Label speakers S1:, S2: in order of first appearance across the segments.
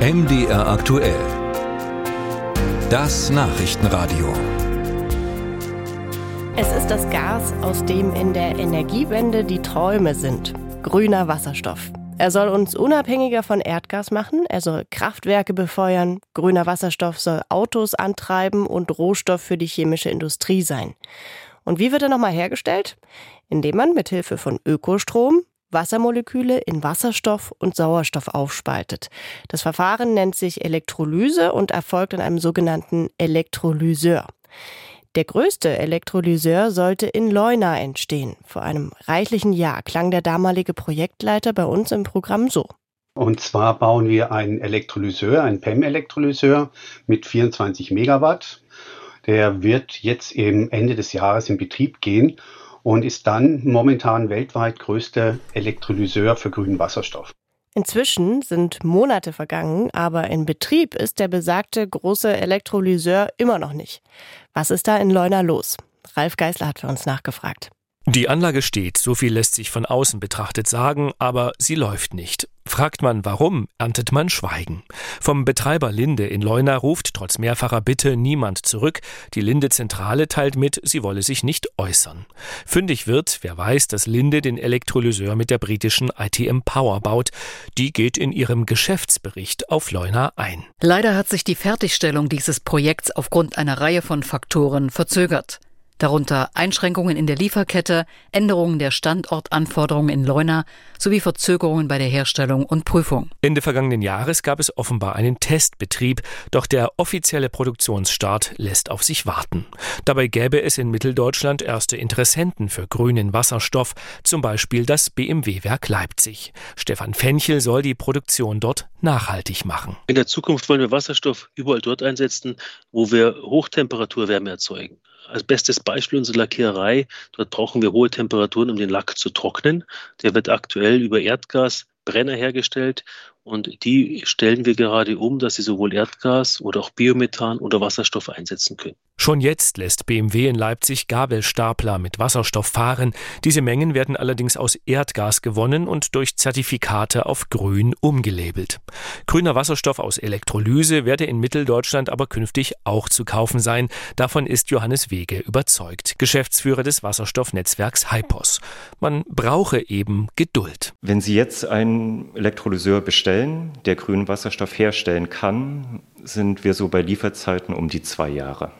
S1: MDR aktuell. Das Nachrichtenradio.
S2: Es ist das Gas, aus dem in der Energiewende die Träume sind. Grüner Wasserstoff. Er soll uns unabhängiger von Erdgas machen, er soll Kraftwerke befeuern, grüner Wasserstoff soll Autos antreiben und Rohstoff für die chemische Industrie sein. Und wie wird er nochmal hergestellt? Indem man mit Hilfe von Ökostrom Wassermoleküle in Wasserstoff und Sauerstoff aufspaltet. Das Verfahren nennt sich Elektrolyse und erfolgt in einem sogenannten Elektrolyseur. Der größte Elektrolyseur sollte in Leuna entstehen. Vor einem reichlichen Jahr klang der damalige Projektleiter bei uns im Programm so.
S3: Und zwar bauen wir einen Elektrolyseur, einen PEM-Elektrolyseur mit 24 Megawatt. Der wird jetzt im Ende des Jahres in Betrieb gehen und ist dann momentan weltweit größter Elektrolyseur für grünen Wasserstoff.
S2: Inzwischen sind Monate vergangen, aber in Betrieb ist der besagte große Elektrolyseur immer noch nicht. Was ist da in Leuna los? Ralf Geißler hat für uns nachgefragt.
S4: Die Anlage steht, so viel lässt sich von außen betrachtet sagen, aber sie läuft nicht. Fragt man warum, erntet man Schweigen. Vom Betreiber Linde in Leuna ruft trotz mehrfacher Bitte niemand zurück. Die Linde-Zentrale teilt mit, sie wolle sich nicht äußern. Fündig wird, wer weiß, dass Linde den Elektrolyseur mit der britischen ITM Power baut. Die geht in ihrem Geschäftsbericht auf Leuna ein.
S5: Leider hat sich die Fertigstellung dieses Projekts aufgrund einer Reihe von Faktoren verzögert darunter Einschränkungen in der Lieferkette, Änderungen der Standortanforderungen in Leuna sowie Verzögerungen bei der Herstellung und Prüfung.
S4: Ende vergangenen Jahres gab es offenbar einen Testbetrieb, doch der offizielle Produktionsstart lässt auf sich warten. Dabei gäbe es in Mitteldeutschland erste Interessenten für grünen Wasserstoff, zum Beispiel das BMW-Werk Leipzig. Stefan Fenchel soll die Produktion dort nachhaltig machen.
S6: In der Zukunft wollen wir Wasserstoff überall dort einsetzen, wo wir Hochtemperaturwärme erzeugen. Als bestes Beispiel unsere Lackiererei. Dort brauchen wir hohe Temperaturen, um den Lack zu trocknen. Der wird aktuell über Erdgasbrenner hergestellt und die stellen wir gerade um, dass sie sowohl Erdgas oder auch Biomethan oder Wasserstoff einsetzen können.
S4: Schon jetzt lässt BMW in Leipzig Gabelstapler mit Wasserstoff fahren. Diese Mengen werden allerdings aus Erdgas gewonnen und durch Zertifikate auf grün umgelabelt. Grüner Wasserstoff aus Elektrolyse werde in Mitteldeutschland aber künftig auch zu kaufen sein. Davon ist Johannes Wege überzeugt, Geschäftsführer des Wasserstoffnetzwerks Hypos. Man brauche eben Geduld.
S7: Wenn Sie jetzt einen Elektrolyseur bestellen, bestellen, der grünen Wasserstoff herstellen kann, sind wir so bei Lieferzeiten um die zwei Jahre.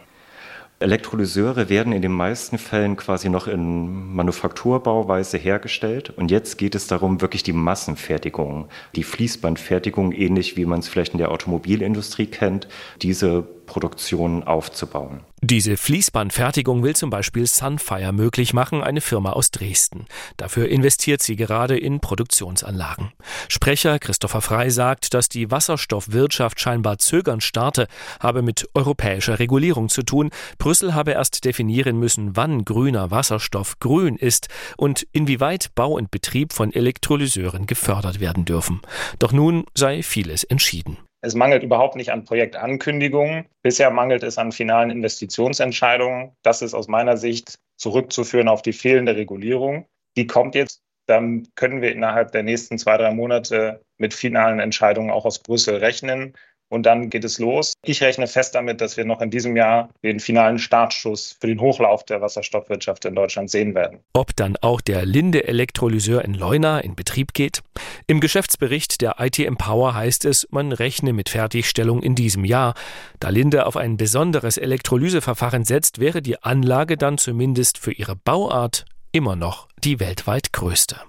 S7: Elektrolyseure werden in den meisten Fällen quasi noch in Manufakturbauweise hergestellt. Und jetzt geht es darum, wirklich die Massenfertigung, die Fließbandfertigung, ähnlich wie man es vielleicht in der Automobilindustrie kennt, diese Produktion aufzubauen.
S4: Diese Fließbandfertigung will zum Beispiel Sunfire möglich machen, eine Firma aus Dresden. Dafür investiert sie gerade in Produktionsanlagen. Sprecher Christopher Frei sagt, dass die Wasserstoffwirtschaft scheinbar zögernd starte, habe mit europäischer Regulierung zu tun. Brüssel habe erst definieren müssen, wann grüner Wasserstoff grün ist und inwieweit Bau und Betrieb von Elektrolyseuren gefördert werden dürfen. Doch nun sei vieles entschieden.
S8: Es mangelt überhaupt nicht an Projektankündigungen. Bisher mangelt es an finalen Investitionsentscheidungen. Das ist aus meiner Sicht zurückzuführen auf die fehlende Regulierung. Die kommt jetzt. Dann können wir innerhalb der nächsten zwei, drei Monate mit finalen Entscheidungen auch aus Brüssel rechnen und dann geht es los. Ich rechne fest damit, dass wir noch in diesem Jahr den finalen Startschuss für den Hochlauf der Wasserstoffwirtschaft in Deutschland sehen werden.
S4: Ob dann auch der Linde Elektrolyseur in Leuna in Betrieb geht? Im Geschäftsbericht der IT Empower heißt es, man rechne mit Fertigstellung in diesem Jahr. Da Linde auf ein besonderes Elektrolyseverfahren setzt, wäre die Anlage dann zumindest für ihre Bauart immer noch die weltweit größte.